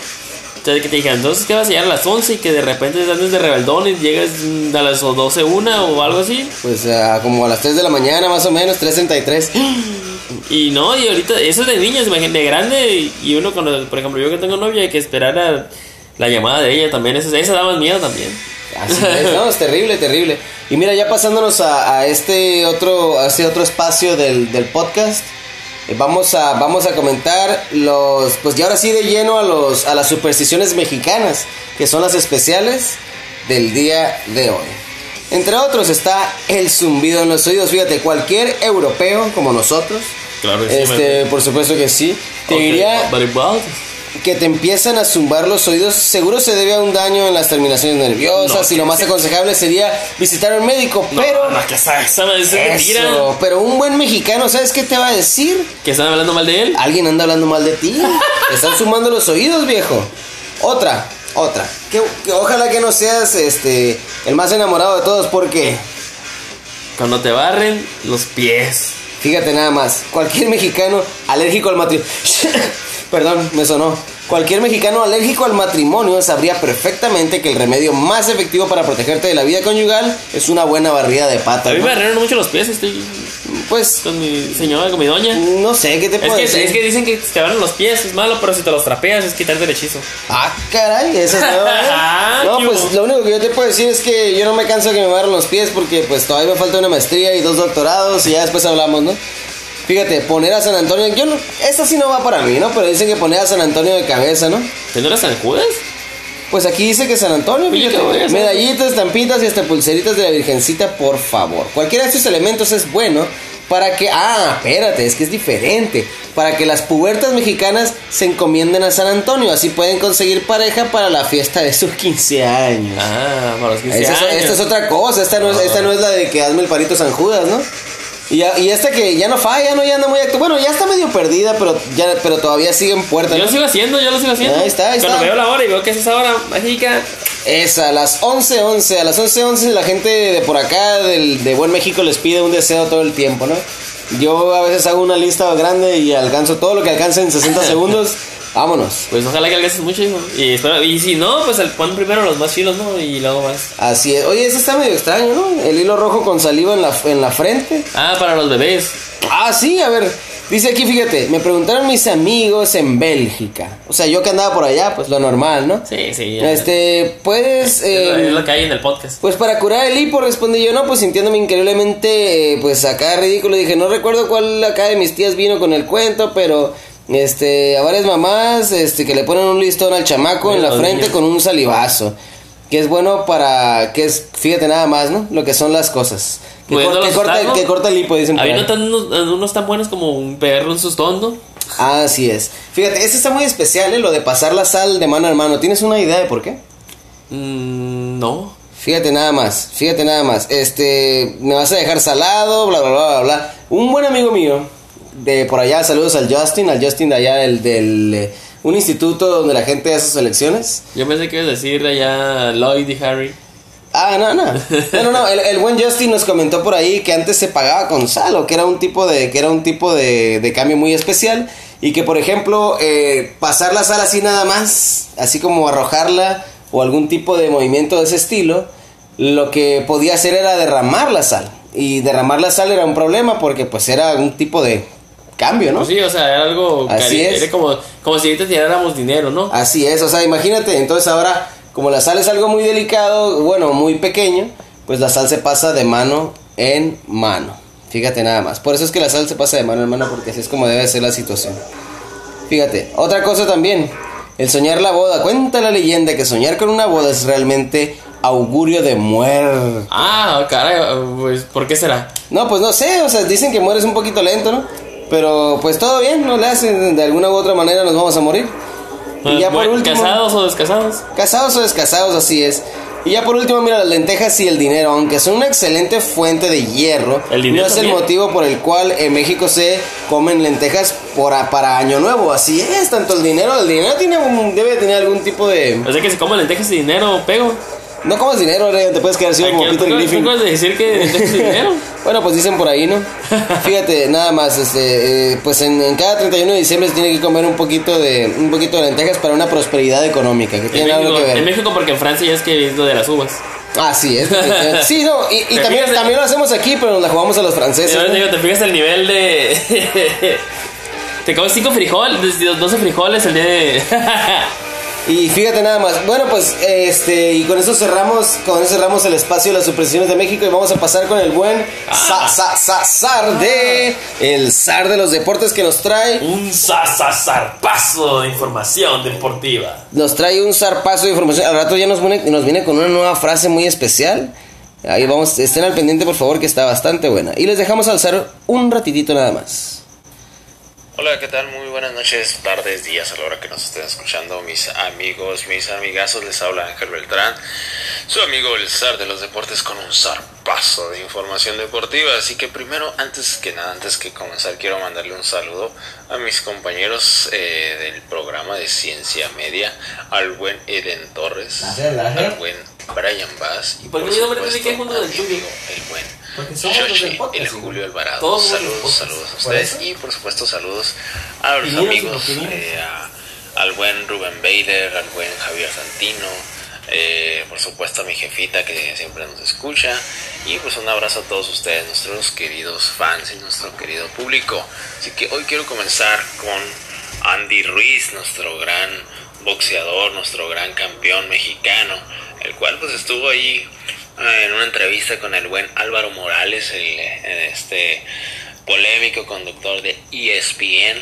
Entonces que te dijeron, entonces que vas a llegar a las 11 y que de repente andes de rebeldón y llegas a las 12 una o algo así. Pues ah, como a las 3 de la mañana, más o menos, 3.33. Y no, y ahorita, eso es de niños, imagínate, de grande. y- Y uno, cuando, por ejemplo, yo que tengo novia, hay que esperar a la llamada de ella también. Eso, eso da más miedo también. Así es, no, es terrible, terrible. Y mira, ya pasándonos a, a este otro, a este otro espacio del, del podcast, eh, vamos a, vamos a comentar los, pues ya ahora sí de lleno a los, a las supersticiones mexicanas, que son las especiales del día de hoy. Entre otros está el zumbido en los oídos. Fíjate, cualquier europeo como nosotros, Claro que sí, este, por supuesto que sí, te diría que te empiezan a zumbar los oídos, seguro se debe a un daño en las terminaciones nerviosas No, y lo más aconsejable sería visitar a un médico, No, pero no, que es mentira. eso, pero un buen mexicano, ¿sabes qué te va a decir? Que están hablando mal de él. Alguien anda hablando mal de ti. Te están sumando los oídos, viejo. Otra, otra. Que, que ojalá que no seas este el más enamorado de todos porque Cuando te barren los pies. Fíjate nada más, cualquier mexicano alérgico al matrimonio... Perdón, me sonó. Cualquier mexicano alérgico al matrimonio sabría perfectamente que el remedio más efectivo para protegerte de la vida conyugal es una buena barrida de A patas. mí ¿no? me barrieron mucho los pies, estoy Pues, con mi señora, con mi doña. no sé, ¿qué te Es puedo que, decir? es que dicen que te barren los pies es malo, pero si te los trapeas es quitarte el hechizo. Ah, caray, esa es ¿eh? Ah, No, pues lo único que yo te puedo decir es que yo no me canso de que me barren los pies porque pues todavía me falta una maestría y dos doctorados y ya después hablamos, ¿no? Fíjate, poner a San Antonio, yo no, esta sí no va para mí, ¿no? Pero dicen que poner a San Antonio de cabeza, ¿no? ¿Te no las zancudas? Pues aquí dice que San Antonio, Oye, fíjate, ¿qué voy a hacer? medallitas, estampitas y hasta pulseritas de la Virgencita, por favor. Cualquiera de estos elementos es bueno para que, ah, espérate, es que es diferente, para que las pubertas mexicanas se encomienden a San Antonio, así pueden conseguir pareja para la fiesta de sus 15 años. Ah, para los 15 Esa es- años. esta es otra cosa, esta no, es, esta no es la de que hazme el parito San Judas, ¿no? Y, ya- y esta que ya no falla, no ya anda muy actu- Bueno, ya está medio perdida, pero ya pero todavía sigue en puerta. Yo ¿no? lo sigo haciendo, yo lo sigo haciendo. Ahí está, ahí Cuando está. veo la hora y veo que es esa hora mágica, Esa, a las 11.11, a las 11.11 la gente de por acá, del, de Buen México, les pide un deseo todo el tiempo, ¿no? Yo a veces hago una lista grande y alcanzo todo lo que alcance en 60 segundos. Vámonos. pues ojalá que alcances mucho, hijo. Y, espero- y si no, pues el, pon primero los más chilos, ¿no? Y luego más. Así es. Oye, ese está medio extraño, ¿no? El hilo rojo con saliva en la, en la frente. Ah, para los bebés. Ah, sí, a ver. Dice aquí, fíjate, me preguntaron mis amigos en Bélgica. O sea, yo que andaba por allá, pues lo normal, ¿no? Sí, sí. Este, puedes... es, lo, eh, es lo que hay en el podcast. Pues para curar el hipo respondí yo, no, pues sintiéndome increíblemente, eh, pues acá ridículo, dije, no recuerdo cuál acá de mis tías vino con el cuento, pero este, a varias mamás, este, que le ponen un listón al chamaco en la frente niños. con un salivazo, que es bueno para, que es, fíjate nada más, ¿no? Lo que son las cosas. Que, cor- Pudiéndolos que corta, que corta el hipo, dicen Hay no tan, unos, unos tan buenos como un perro, un sustón, ¿no? Así es. Fíjate, este está muy especial, ¿eh? lo de pasar la sal de mano a mano. ¿Tienes una idea de por qué? Mm, no. Fíjate nada más, fíjate nada más. Este, me vas a dejar salado, bla, bla, bla, bla. Un buen amigo mío, de por allá, saludos al Justin, al Justin de allá del, del eh, un instituto donde la gente hace sus elecciones. Yo pensé que ibas a decir allá Lloyd y Harry. Ah, no, no. No, no, no. El, el buen Justin nos comentó por ahí que antes se pagaba con sal o que era un tipo de, que era un tipo de, de cambio muy especial. Y que, por ejemplo, eh, pasar la sal así nada más, así como arrojarla o algún tipo de movimiento de ese estilo, lo que podía hacer era derramar la sal. Y derramar la sal era un problema porque pues era un tipo de cambio, ¿no? Pues sí, o sea, era algo. Así es. Era como, como si ahorita tiráramos dinero, ¿no? Así es, o sea, imagínate, entonces ahora, como la sal es algo muy delicado, bueno, muy pequeño, pues la sal se pasa de mano en mano. Fíjate nada más. Por eso es que la sal se pasa de mano en mano, porque así es como debe ser la situación. Fíjate, otra cosa también, el soñar la boda. Cuenta la leyenda que soñar con una boda es realmente augurio de muerte. Ah, caray, pues, ¿por qué será? No, pues no sé, o sea, dicen que mueres un poquito lento, ¿no? Pero pues todo bien, no le hacen, de alguna u otra manera nos vamos a morir. Y ya por último... ¿Casados o descasados? Casados o descasados, así es. Y ya por último, mira, las lentejas y el dinero, aunque son una excelente fuente de hierro, ¿El dinero no es el motivo por el cual en México se comen lentejas por a- para Año Nuevo. Así es, tanto el dinero, el dinero tiene un- debe tener algún tipo de... O sea que si comen lentejas y dinero, pego. No comas dinero, Rey, te puedes quedar ciego como Peter ¿tú- tú Griffin. acabas de decir que dinero? Bueno, pues dicen por ahí, ¿no? Fíjate, nada más, este, eh, pues en, en cada 31 de diciembre se tiene que comer un poquito de un poquito de lentejas para una prosperidad económica, que En tiene algo México, que ver. en México porque en Francia ya es que es lo de las uvas. Ah, sí, es. sí, no, y, y ¿Te también, también lo hacemos aquí, pero nos la jugamos a los franceses. Yo ¿no? te digo, te fijas el nivel de... te comes cinco frijoles, 12 frijoles el día de... Y fíjate nada más. Bueno, pues este y con eso cerramos, con eso cerramos el espacio de las supersticiones de México y vamos a pasar con el buen sa, sa, sa- zar de el zar de los deportes que nos trae. Un zarpazo de información deportiva. Nos trae un zarpazo de información. Al rato ya nos viene, nos viene con una nueva frase muy especial. Ahí vamos, estén al pendiente por favor que está bastante buena. Y les dejamos alzar un ratitito nada más. Hola, ¿qué tal? Muy buenas noches, tardes, días a la hora que nos estén escuchando, mis amigos, mis amigazos. Les habla Ángel Beltrán, su amigo el zar de los deportes con un zarpazo de información deportiva. Así que primero, antes que nada, antes que comenzar, quiero mandarle un saludo a mis compañeros eh, del programa de Ciencia Media, al buen Eden Torres, al buen Brian Bass y ¿Por supuesto, que del amigo, el buen Porque somos los del Shoshi, podcast, el. Julio Alvarado. Todos saludos, saludos a ¿Por ustedes y por supuesto saludos a los amigos, eh, a- al buen Rubén Bader, al buen Javier Santino, eh, por supuesto a mi jefita que siempre nos escucha y pues un abrazo a todos ustedes, nuestros queridos fans y nuestro querido público. Así que hoy quiero comenzar con Andy Ruiz, nuestro gran boxeador, nuestro gran campeón mexicano, el cual pues estuvo ahí eh, en una entrevista con el buen Álvaro Morales, el, eh, este polémico conductor de ESPN,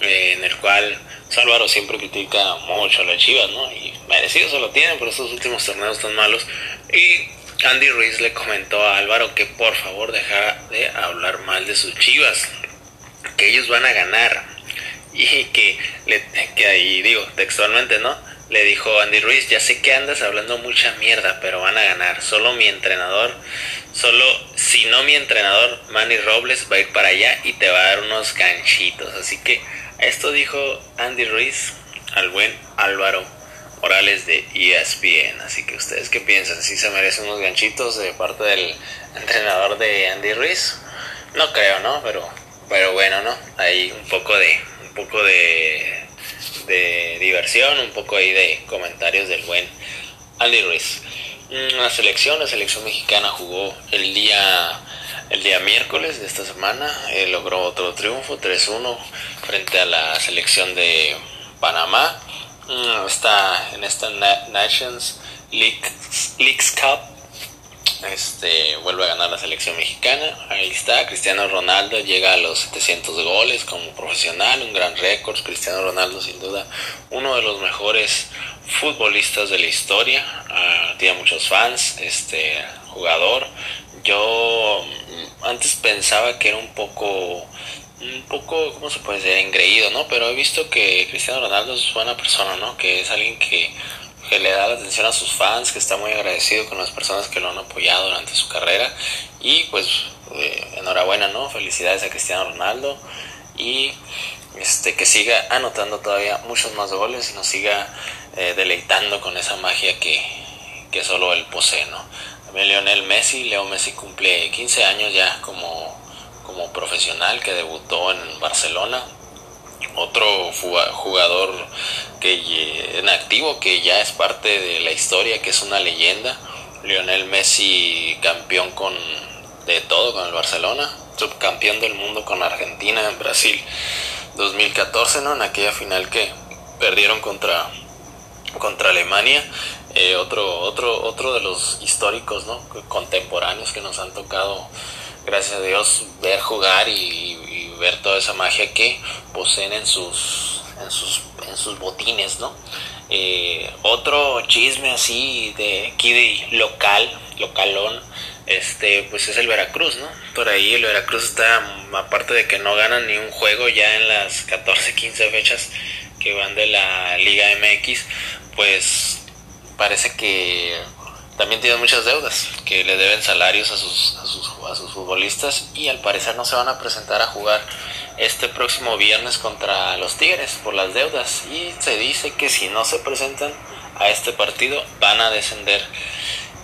eh, en el cual Álvaro siempre critica mucho a las Chivas, ¿no? Y merecido se lo tienen por estos últimos torneos tan malos. Y Andy Ruiz le comentó a Álvaro que por favor dejara de hablar mal de sus Chivas, que ellos van a ganar. Y que, le, que ahí digo textualmente, ¿no? Le dijo Andy Ruiz, ya sé que andas hablando mucha mierda, pero van a ganar. Solo mi entrenador, solo si no mi entrenador, Manny Robles, va a ir para allá y te va a dar unos ganchitos. Así que esto dijo Andy Ruiz al buen Álvaro Morales de ESPN. Así que ustedes qué piensan, si se merecen unos ganchitos de parte del entrenador de Andy Ruiz. No creo, ¿no? Pero, pero bueno, ¿no? Hay un poco de, un poco de, de diversión, un poco ahí de comentarios del buen Andy Ruiz. Mm, La selección, la selección mexicana jugó el día, el día miércoles de esta semana, eh, logró otro triunfo, 3-1 frente a la selección de Panamá. Mm, Está en esta Na- Nations League, Leagues Cup este vuelve a ganar la selección mexicana. Ahí está, Cristiano Ronaldo llega a los 700 goles como profesional, un gran récord. Cristiano Ronaldo sin duda uno de los mejores futbolistas de la historia. Ah, tiene muchos fans, este jugador. Yo mm, antes pensaba que era un poco un poco, ¿cómo se puede decir? Engreído, ¿no? Pero he visto que Cristiano Ronaldo es buena persona, ¿no? Que es alguien que, que le da la atención a sus fans, que está muy agradecido con las personas que lo han apoyado durante su carrera. Y pues, eh, enhorabuena, ¿no? Felicidades a Cristiano Ronaldo. Y este que siga anotando todavía muchos más goles y nos siga eh, deleitando con esa magia que, que solo él posee, ¿no? También Lionel Messi, Leo Messi cumple 15 años ya como, como profesional que debutó en Barcelona. Otro jugador que en activo que ya es parte de la historia, que es una leyenda. Lionel Messi campeón con de todo con el Barcelona, subcampeón del mundo con Argentina en Brasil 2014, ¿no? En aquella final que perdieron contra contra Alemania, eh, otro, otro, otro de los históricos, ¿no? contemporáneos que nos han tocado, gracias a Dios, ver jugar y, ver toda esa magia que poseen en sus, en sus, en sus botines, ¿no? Eh, otro chisme así de aquí de local, localón, este, pues es el Veracruz, ¿no? Por ahí el Veracruz está, aparte de que no ganan ni un juego ya en las 14, 15 fechas que van de la Liga MX, pues parece que también tienen muchas deudas, que le deben salarios a sus, a sus, a sus futbolistas y al parecer no se van a presentar a jugar este próximo viernes contra los Tigres por las deudas y se dice que si no se presentan a este partido van a descender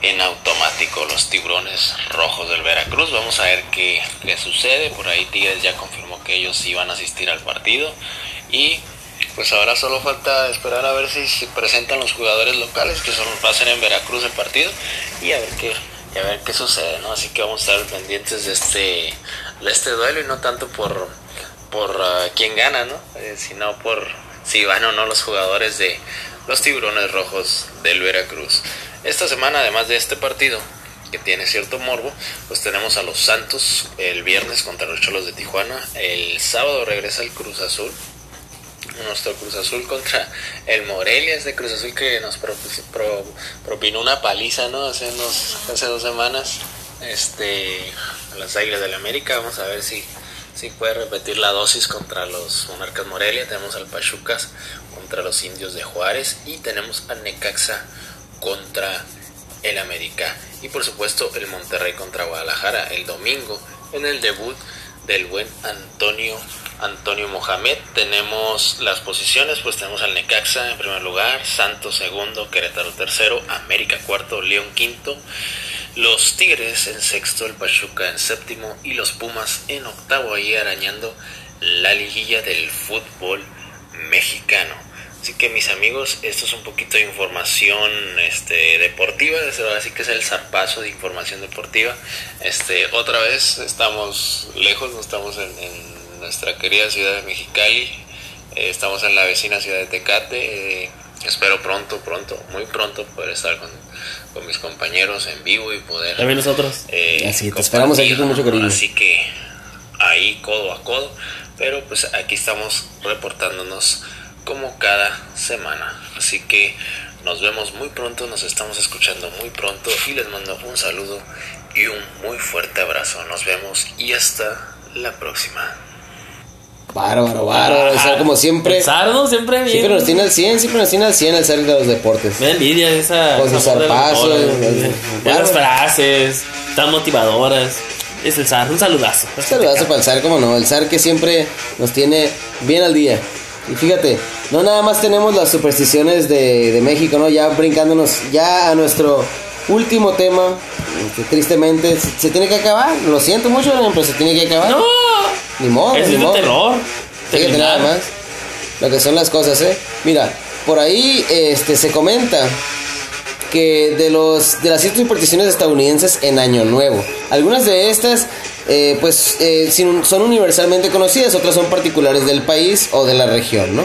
en automático los tiburones rojos del Veracruz. Vamos a ver qué, qué sucede. Por ahí Tigres ya confirmó que ellos iban a asistir al partido y pues ahora solo falta esperar a ver si se presentan los jugadores locales, que son, va en Veracruz el partido, y a ver qué, y a ver qué sucede, ¿no? Así que vamos a estar pendientes de este, de este duelo y no tanto por, por ah, quién gana, ¿no? Eh, sino por si van o no los jugadores de los tiburones rojos del Veracruz. Esta semana, además de este partido, que tiene cierto morbo, pues tenemos a los Santos el viernes contra los Cholos de Tijuana, el sábado regresa el Cruz Azul, nuestro Cruz Azul contra el Morelia, este Cruz Azul que nos pro- pro- propinó una paliza, ¿no? Hace, unos, hace dos semanas, este, a las Águilas del América, vamos a ver si, si puede repetir la dosis contra los Monarcas Morelia, tenemos al Pachucas contra los Indios de Juárez y tenemos al Necaxa contra el América. Y por supuesto el Monterrey contra Guadalajara el domingo en el debut del buen Antonio Antonio Mohamed. Tenemos las posiciones, pues tenemos al Necaxa en primer lugar, Santos segundo, Querétaro tercero, América cuarto, León quinto, los Tigres en sexto, el Pachuca en séptimo y los Pumas en octavo, ahí arañando la liguilla del fútbol mexicano. Así que mis amigos, esto es un poquito de información este, deportiva, así que es el zarpazo de información deportiva. Este, otra vez estamos lejos, no estamos en, en nuestra querida ciudad de Mexicali, eh, estamos en la vecina ciudad de Tecate. Eh, espero pronto, pronto, muy pronto poder estar con, con mis compañeros en vivo y poder... También nosotros. eh, Así, te esperamos aquí con mucho cariño. Así que ahí codo a codo, pero pues aquí estamos reportándonos como cada semana. Así que nos vemos muy pronto, nos estamos escuchando muy pronto y les mando un saludo y un muy fuerte abrazo. Nos vemos y hasta la próxima. Bárbaro, bárbaro. O sea, como siempre. El Sardo siempre bien. Siempre nos tiene al 100, siempre nos tiene al 100 el ser de los deportes. Me envidia esa. Con sus zarpazos, bárbaro. frases tan motivadoras. Es el Zar, un saludazo. Un saludazo para el zar, como no. El zar que siempre nos tiene bien al día. Y fíjate, no nada más tenemos las supersticiones de, de México, ¿no? Ya brincándonos ya a nuestro último tema, que tristemente se, se tiene que acabar. Lo siento mucho, pero se tiene que acabar. No, Ni modo, ese ni es de modo. terror. Fíjate nada más lo que son las cosas, ¿eh? Mira, por ahí este, se comenta que de los de las ciertas supersticiones estadounidenses en Año Nuevo, algunas de estas eh, pues eh, son universalmente conocidas, otras son particulares del país o de la región, ¿no?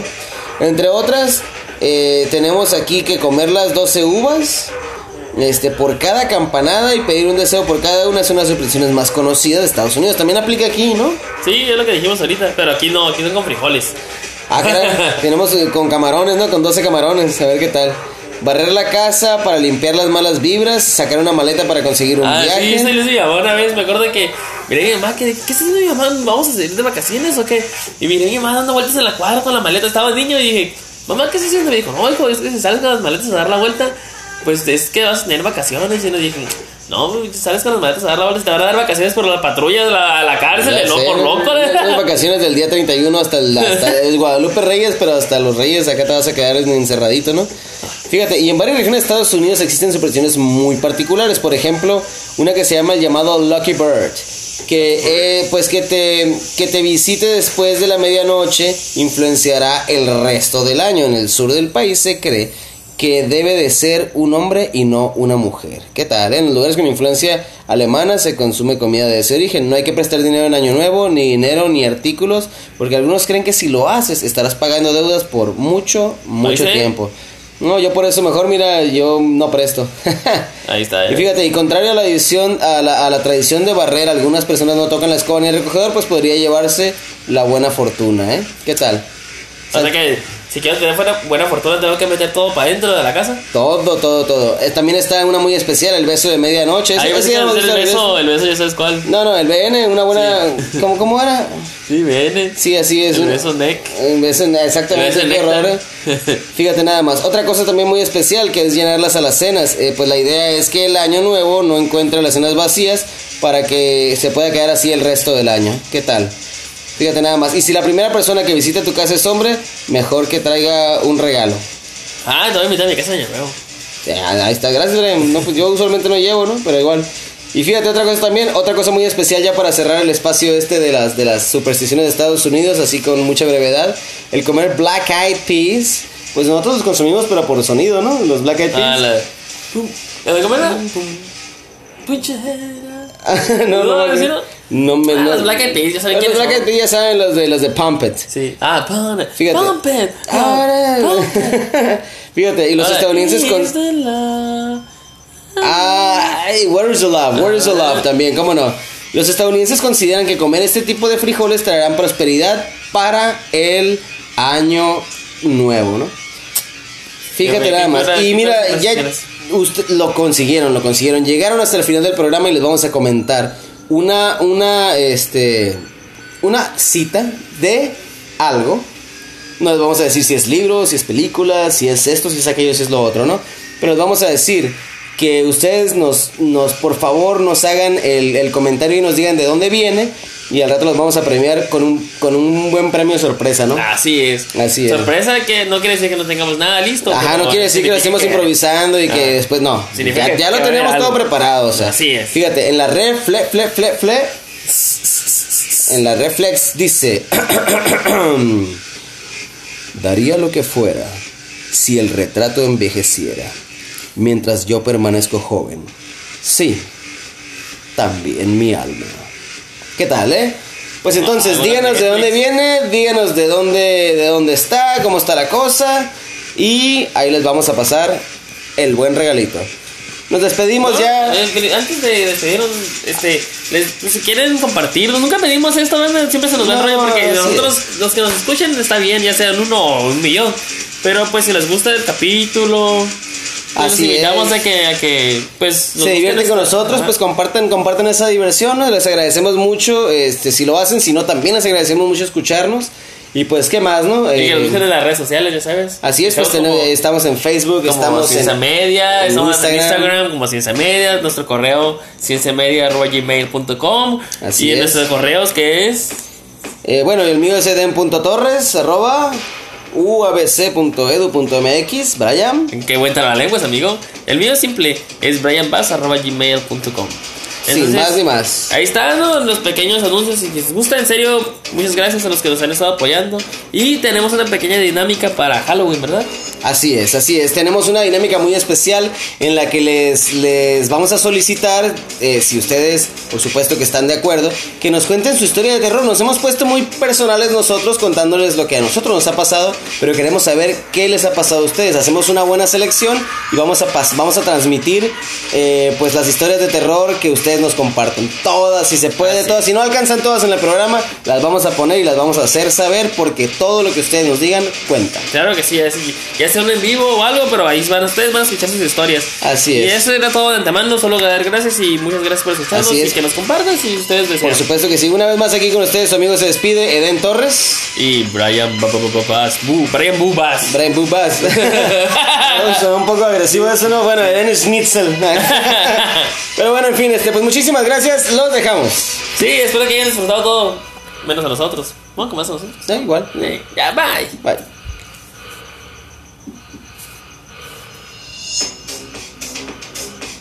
Entre otras eh, tenemos aquí que comer las 12 uvas este, por cada campanada y pedir un deseo por cada una son las supersticiones más conocidas de Estados Unidos. También aplica aquí, ¿no? Sí, es lo que dijimos ahorita. Pero aquí no, aquí son con frijoles. Ah, tenemos eh, con camarones, ¿no? Con 12 camarones, a ver qué tal. Barrer la casa para limpiar las malas vibras, sacar una maleta para conseguir un Ah, viaje. sí, sí, mi mamá una vez. Me acuerdo que. Miré mi mamá, ¿qué, ¿qué está haciendo mi mamá? ¿Vamos a salir de vacaciones o qué? Y miré a mi mamá dando vueltas en la cuadra con la maleta. Estaba niño y dije, mamá, ¿qué está haciendo? Me dijo, no, hijo, es que si sales con las maletas a dar la vuelta, pues es que vas a tener vacaciones. Y yo dije, no, sales con las maletas a dar la vuelta, te van a dar vacaciones por la patrulla, la, la cárcel, sé, por loco. Las vacaciones del día 31 hasta el, hasta el Guadalupe Reyes, pero hasta los Reyes acá te vas a quedar encerradito, ¿no? Fíjate, y en varias regiones de Estados Unidos existen supersticiones muy particulares. Por ejemplo, una que se llama el llamado Lucky Bird. Que eh, pues que te, que te visite después de la medianoche influenciará el resto del año. En el sur del país se cree que debe de ser un hombre y no una mujer. ¿Qué tal? En lugares con influencia alemana se consume comida de ese origen. No hay que prestar dinero en Año Nuevo, ni dinero, ni artículos, porque algunos creen que si lo haces estarás pagando deudas por mucho, mucho tiempo. No, yo por eso mejor, mira, yo no presto. Ahí está. Y eh. fíjate, y contrario a la, edición, a, la, a la tradición de barrer, algunas personas no tocan la escoba ni el recogedor, pues podría llevarse la buena fortuna, ¿eh? ¿Qué tal? O sea que si quiero tener buena, buena fortuna, tengo que meter todo para dentro de la casa. Todo, todo, todo. Eh, también está una muy especial, el beso de medianoche. Ese- ya el el beso, el beso ya sabes cuál. No, no, el BN, una buena... ¿cómo, ¿Cómo era? Sí, viene. Sí, así es. El un- beso neck. Un beso, exactamente, El beso eh. Fíjate nada más. Otra cosa también muy especial que es llenar las alacenas. Eh, pues la idea es que el año nuevo no encuentre las cenas vacías para que se pueda quedar así el resto del año. ¿Qué tal? Fíjate nada más. Y si la primera persona que visite tu casa es hombre, mejor que traiga un regalo. Ah, te voy a invitar a mi casa de año nuevo. Ya, ahí está, gracias. No, pues yo usualmente no llevo, ¿no? Pero igual. Y fíjate otra cosa también, otra cosa muy especial ya para cerrar el espacio este de las de las supersticiones de Estados Unidos, así con mucha brevedad, el comer black eyed peas, pues nosotros los consumimos pero por sonido, ¿no? Los black eyed Ah, peas. la. ¿La de comer? No, no, No, ¿sí no, me Ah, no. los Black Eyed Peas, ya saben Los quiénes black eyed son. peas ya saben los de los de Pump It. Sí. Ah, pump it. Fíjate. Pump it. Ahora-. Fíjate, y los Ahora, estadounidenses con love. Ay, where is the love? Where is the love? También, ¿cómo no? Los estadounidenses consideran que comer este tipo de frijoles traerán prosperidad para el año nuevo, ¿no? Fíjate nada más. Y mira, ya usted, lo consiguieron, lo consiguieron. Llegaron hasta el final del programa y les vamos a comentar una, una, este, una cita de algo. No les vamos a decir si es libro, si es película, si es esto, si es aquello, si es lo otro, ¿no? Pero les vamos a decir que ustedes nos, nos por favor, nos hagan el, el comentario y nos digan de dónde viene. Y al rato los vamos a premiar con un, con un buen premio sorpresa, ¿no? Así es. Así es. Sorpresa que no quiere decir que no tengamos nada listo. Ajá, no quiere decir que lo estemos improvisando y que Ah. después no. Significa Ya, ya que lo teníamos todo preparado, o sea. Así es. Fíjate, en la red fle, fle, fle, fle, en la reflex dice daría lo que fuera si el retrato envejeciera mientras yo permanezco joven. Sí, también mi alma. ¿Qué tal, eh? Pues entonces, Ah, bueno, díganos de dónde viene, díganos de dónde, de dónde está, cómo está la cosa. Y ahí les vamos a pasar el buen regalito. Nos despedimos No, ya. antes de despedirnos, este, les- si quieren compartirlo, nunca pedimos esto, ¿verdad? siempre se nos va el No, rollo porque nosotros, los que nos escuchen, está bien, ya sean uno o un millón. Pero pues si les gusta el capítulo, pues, Así los invitamos es. a que, a que pues se divierten con nosotros, Ajá. pues compartan, compartan esa diversión, ¿no? les agradecemos mucho, este, si lo hacen, si no, también les agradecemos mucho escucharnos. Y pues, ¿qué más, no? Y que Eh, nos en las redes sociales, ya sabes. así es, pues Estamos tenemos- como- estamos en Facebook, como estamos Ciencia en... Media, en estamos en Instagram. Instagram como Ciencia Media, nuestro correo cienciamedia.gmail.com Así y en es. nuestros correos que es Eh, bueno, el mío es eden.torres, arroba uabc.edu.mx, Brian. Qué buena la lengua, amigo. El mío es simple, es brianbass.gmail.com. Sin más ni más. Ahí están ¿no? los pequeños anuncios. Y si les gusta, en serio, muchas gracias a los que nos han estado apoyando. Y tenemos una pequeña dinámica para Halloween, ¿verdad? Así es, así es. Tenemos una dinámica muy especial en la que les, les vamos a solicitar, eh, si ustedes, por supuesto que están de acuerdo, que nos cuenten su historia de terror. Nos hemos puesto muy personales nosotros contándoles lo que a nosotros nos ha pasado, pero queremos saber qué les ha pasado a ustedes. Hacemos una buena selección y vamos a, vamos a transmitir eh, pues las historias de terror que ustedes nos comparten. Todas, si se puede, todas. Si no alcanzan todas en el programa, las vamos a poner y las vamos a hacer saber porque todo lo que ustedes nos digan cuenta. Claro que sí, ya sea un en vivo o algo, pero ahí van ustedes van a escuchar sus historias. Así Y es. eso era todo de antemano, solo dar gracias y muchas gracias por escucharnos Así y es. que nos compartan si ustedes desean. Por supuesto que sí. Una vez más aquí con ustedes, su amigo se despide, Eden Torres, Y Brian Ba- Ba- Ba- Bas, Bu- Brian Bubas. Brian Bubas. Un poco agresivo eso, ¿no? Bueno, Eden Schnitzel. Pero bueno, en fin, este, pues muchísimas gracias. Los dejamos. Sí, espero que hayan disfrutado todo, menos a nosotros. Bueno, como a nosotros. Da igual. Ya, bye. Bye.